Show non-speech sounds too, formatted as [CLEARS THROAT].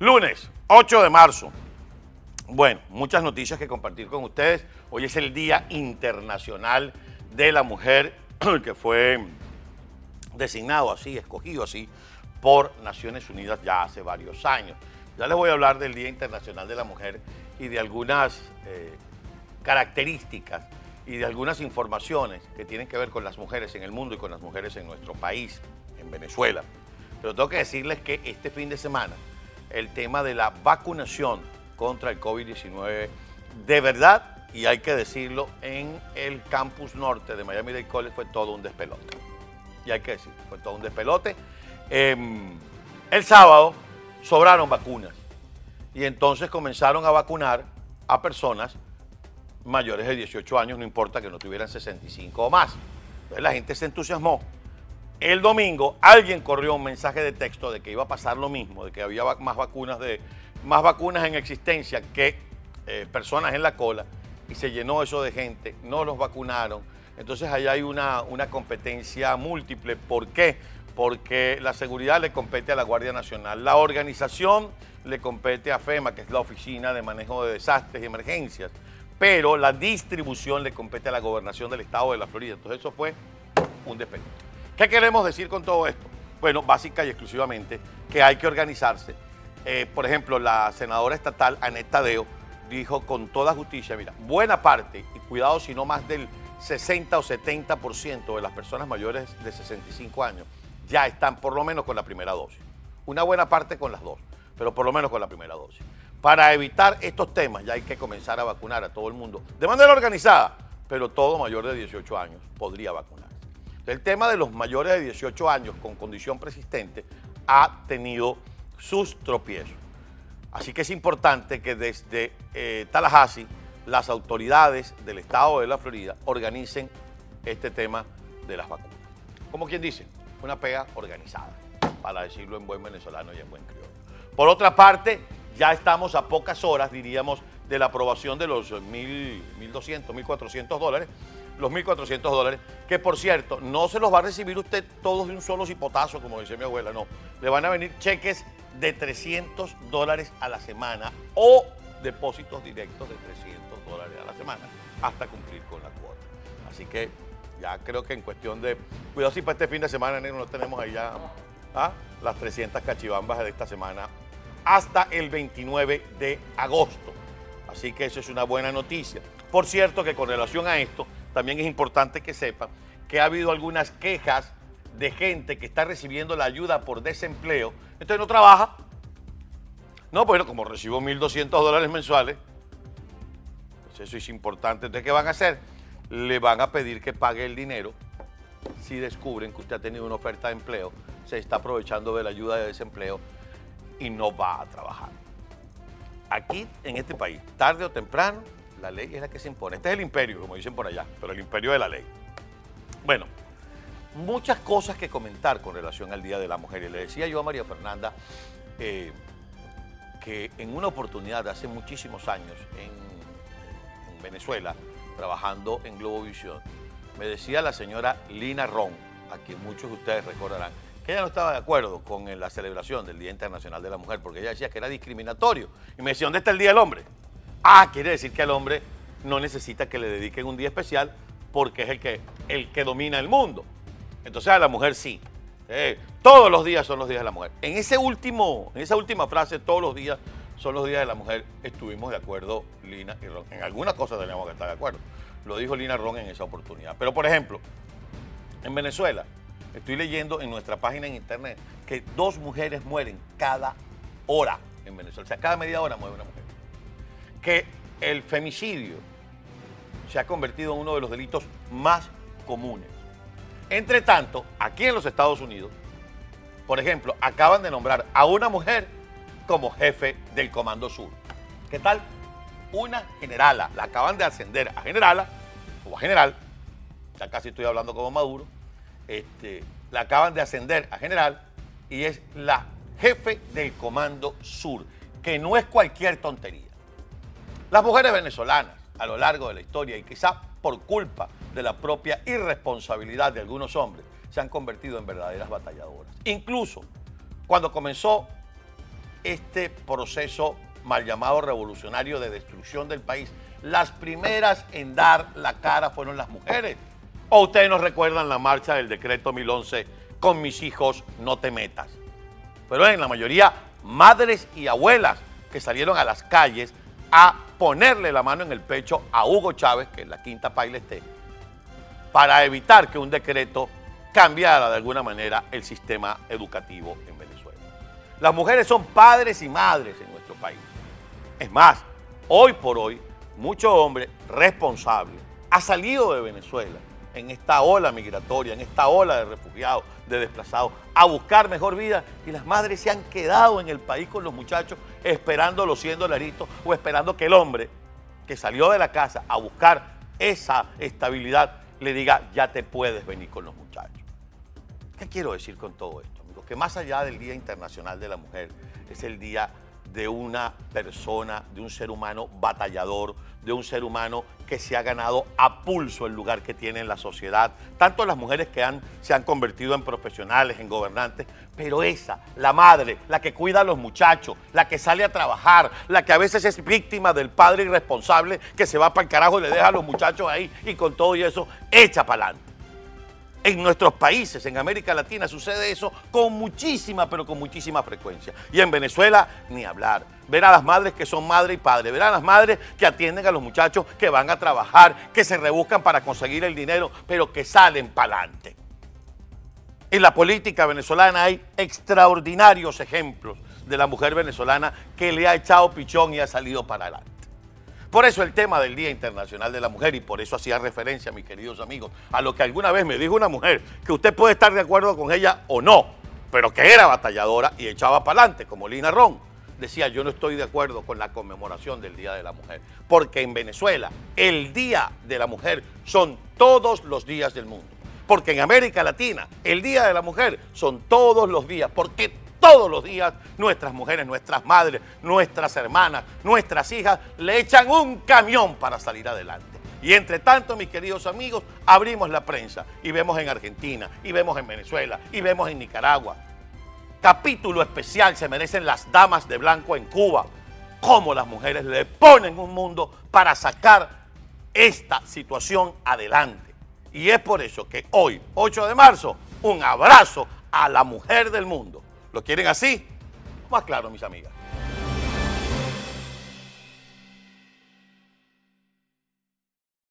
Lunes, 8 de marzo. Bueno, muchas noticias que compartir con ustedes. Hoy es el Día Internacional de la Mujer, [CLEARS THROAT] que fue designado así, escogido así, por Naciones Unidas ya hace varios años. Ya les voy a hablar del Día Internacional de la Mujer y de algunas eh, características y de algunas informaciones que tienen que ver con las mujeres en el mundo y con las mujeres en nuestro país, en Venezuela. Pero tengo que decirles que este fin de semana el tema de la vacunación contra el COVID-19 de verdad, y hay que decirlo, en el campus norte de Miami Dade College fue todo un despelote. Y hay que decirlo, fue todo un despelote. Em, el sábado sobraron vacunas y entonces comenzaron a vacunar a personas mayores de 18 años, no importa que no tuvieran 65 o más. Entonces la gente se entusiasmó. El domingo alguien corrió un mensaje de texto de que iba a pasar lo mismo, de que había más vacunas, de, más vacunas en existencia que eh, personas en la cola y se llenó eso de gente, no los vacunaron. Entonces ahí hay una, una competencia múltiple. ¿Por qué? Porque la seguridad le compete a la Guardia Nacional, la organización le compete a FEMA, que es la Oficina de Manejo de Desastres y Emergencias pero la distribución le compete a la gobernación del estado de la Florida. Entonces eso fue un despegue. ¿Qué queremos decir con todo esto? Bueno, básica y exclusivamente que hay que organizarse. Eh, por ejemplo, la senadora estatal Anette Tadeo dijo con toda justicia, mira, buena parte, y cuidado si no más del 60 o 70% de las personas mayores de 65 años ya están por lo menos con la primera dosis. Una buena parte con las dos, pero por lo menos con la primera dosis. Para evitar estos temas ya hay que comenzar a vacunar a todo el mundo de manera organizada, pero todo mayor de 18 años podría vacunarse. El tema de los mayores de 18 años con condición persistente ha tenido sus tropiezos. Así que es importante que desde eh, Tallahassee las autoridades del estado de la Florida organicen este tema de las vacunas. Como quien dice, una pega organizada, para decirlo en buen venezolano y en buen criollo. Por otra parte, ya estamos a pocas horas, diríamos, de la aprobación de los 1.200, 1.400 dólares, los 1.400 dólares, que por cierto, no se los va a recibir usted todos de un solo cipotazo, como dice mi abuela, no. Le van a venir cheques de 300 dólares a la semana o depósitos directos de 300 dólares a la semana, hasta cumplir con la cuota. Así que ya creo que en cuestión de... Cuidado si para este fin de semana, no tenemos ahí ya ¿ah? las 300 cachibambas de esta semana hasta el 29 de agosto. Así que eso es una buena noticia. Por cierto que con relación a esto, también es importante que sepan que ha habido algunas quejas de gente que está recibiendo la ayuda por desempleo, entonces no trabaja. No, bueno, como recibo 1.200 dólares mensuales, pues eso es importante. Entonces, ¿qué van a hacer? Le van a pedir que pague el dinero si descubren que usted ha tenido una oferta de empleo, se está aprovechando de la ayuda de desempleo y no va a trabajar. Aquí, en este país, tarde o temprano, la ley es la que se impone. Este es el imperio, como dicen por allá, pero el imperio de la ley. Bueno, muchas cosas que comentar con relación al Día de la Mujer. Y le decía yo a María Fernanda eh, que en una oportunidad de hace muchísimos años en, Venezuela, trabajando en Globovisión, me decía la señora Lina Ron, a quien muchos de ustedes recordarán, ella no estaba de acuerdo con la celebración del Día Internacional de la Mujer, porque ella decía que era discriminatorio. Y me decía, ¿dónde está el Día del Hombre? Ah, quiere decir que el hombre no necesita que le dediquen un día especial porque es el que, el que domina el mundo. Entonces a la mujer sí. Eh, todos los días son los días de la mujer. En, ese último, en esa última frase, todos los días son los días de la mujer, estuvimos de acuerdo Lina y Ron. En algunas cosas teníamos que estar de acuerdo. Lo dijo Lina Ron en esa oportunidad. Pero por ejemplo, en Venezuela, Estoy leyendo en nuestra página en internet que dos mujeres mueren cada hora en Venezuela. O sea, cada media hora muere una mujer. Que el femicidio se ha convertido en uno de los delitos más comunes. Entre tanto, aquí en los Estados Unidos, por ejemplo, acaban de nombrar a una mujer como jefe del Comando Sur. ¿Qué tal? Una generala. La acaban de ascender a generala o a general. Ya casi estoy hablando como Maduro este, la acaban de ascender a general y es la jefe del Comando Sur, que no es cualquier tontería. Las mujeres venezolanas a lo largo de la historia y quizá por culpa de la propia irresponsabilidad de algunos hombres, se han convertido en verdaderas batalladoras. Incluso cuando comenzó este proceso mal llamado revolucionario de destrucción del país, las primeras en dar la cara fueron las mujeres. ¿O ustedes nos recuerdan la marcha del decreto 1011, con mis hijos no te metas? Pero en la mayoría, madres y abuelas que salieron a las calles a ponerle la mano en el pecho a Hugo Chávez, que es la quinta paila esté, para evitar que un decreto cambiara de alguna manera el sistema educativo en Venezuela. Las mujeres son padres y madres en nuestro país. Es más, hoy por hoy, mucho hombre responsable ha salido de Venezuela en esta ola migratoria, en esta ola de refugiados, de desplazados, a buscar mejor vida y las madres se han quedado en el país con los muchachos esperando los 100 dolaritos o esperando que el hombre que salió de la casa a buscar esa estabilidad le diga, ya te puedes venir con los muchachos. ¿Qué quiero decir con todo esto, amigos? Que más allá del Día Internacional de la Mujer, es el día de una persona, de un ser humano batallador, de un ser humano que se ha ganado a pulso el lugar que tiene en la sociedad. Tanto las mujeres que se han convertido en profesionales, en gobernantes, pero esa, la madre, la que cuida a los muchachos, la que sale a trabajar, la que a veces es víctima del padre irresponsable que se va para el carajo y le deja a los muchachos ahí y con todo y eso echa para adelante. En nuestros países, en América Latina, sucede eso con muchísima, pero con muchísima frecuencia. Y en Venezuela, ni hablar. Ver a las madres que son madre y padre, ver a las madres que atienden a los muchachos que van a trabajar, que se rebuscan para conseguir el dinero, pero que salen para adelante. En la política venezolana hay extraordinarios ejemplos de la mujer venezolana que le ha echado pichón y ha salido para adelante. Por eso el tema del Día Internacional de la Mujer, y por eso hacía referencia, mis queridos amigos, a lo que alguna vez me dijo una mujer, que usted puede estar de acuerdo con ella o no, pero que era batalladora y echaba para adelante, como Lina Ron. Decía, yo no estoy de acuerdo con la conmemoración del Día de la Mujer, porque en Venezuela el Día de la Mujer son todos los días del mundo. Porque en América Latina el Día de la Mujer son todos los días, porque todos los días nuestras mujeres, nuestras madres, nuestras hermanas, nuestras hijas le echan un camión para salir adelante. Y entre tanto, mis queridos amigos, abrimos la prensa y vemos en Argentina, y vemos en Venezuela, y vemos en Nicaragua. Capítulo especial se merecen las damas de blanco en Cuba. Cómo las mujeres le ponen un mundo para sacar esta situación adelante. Y es por eso que hoy, 8 de marzo, un abrazo a la mujer del mundo. ¿Lo quieren así? Más claro, mis amigas.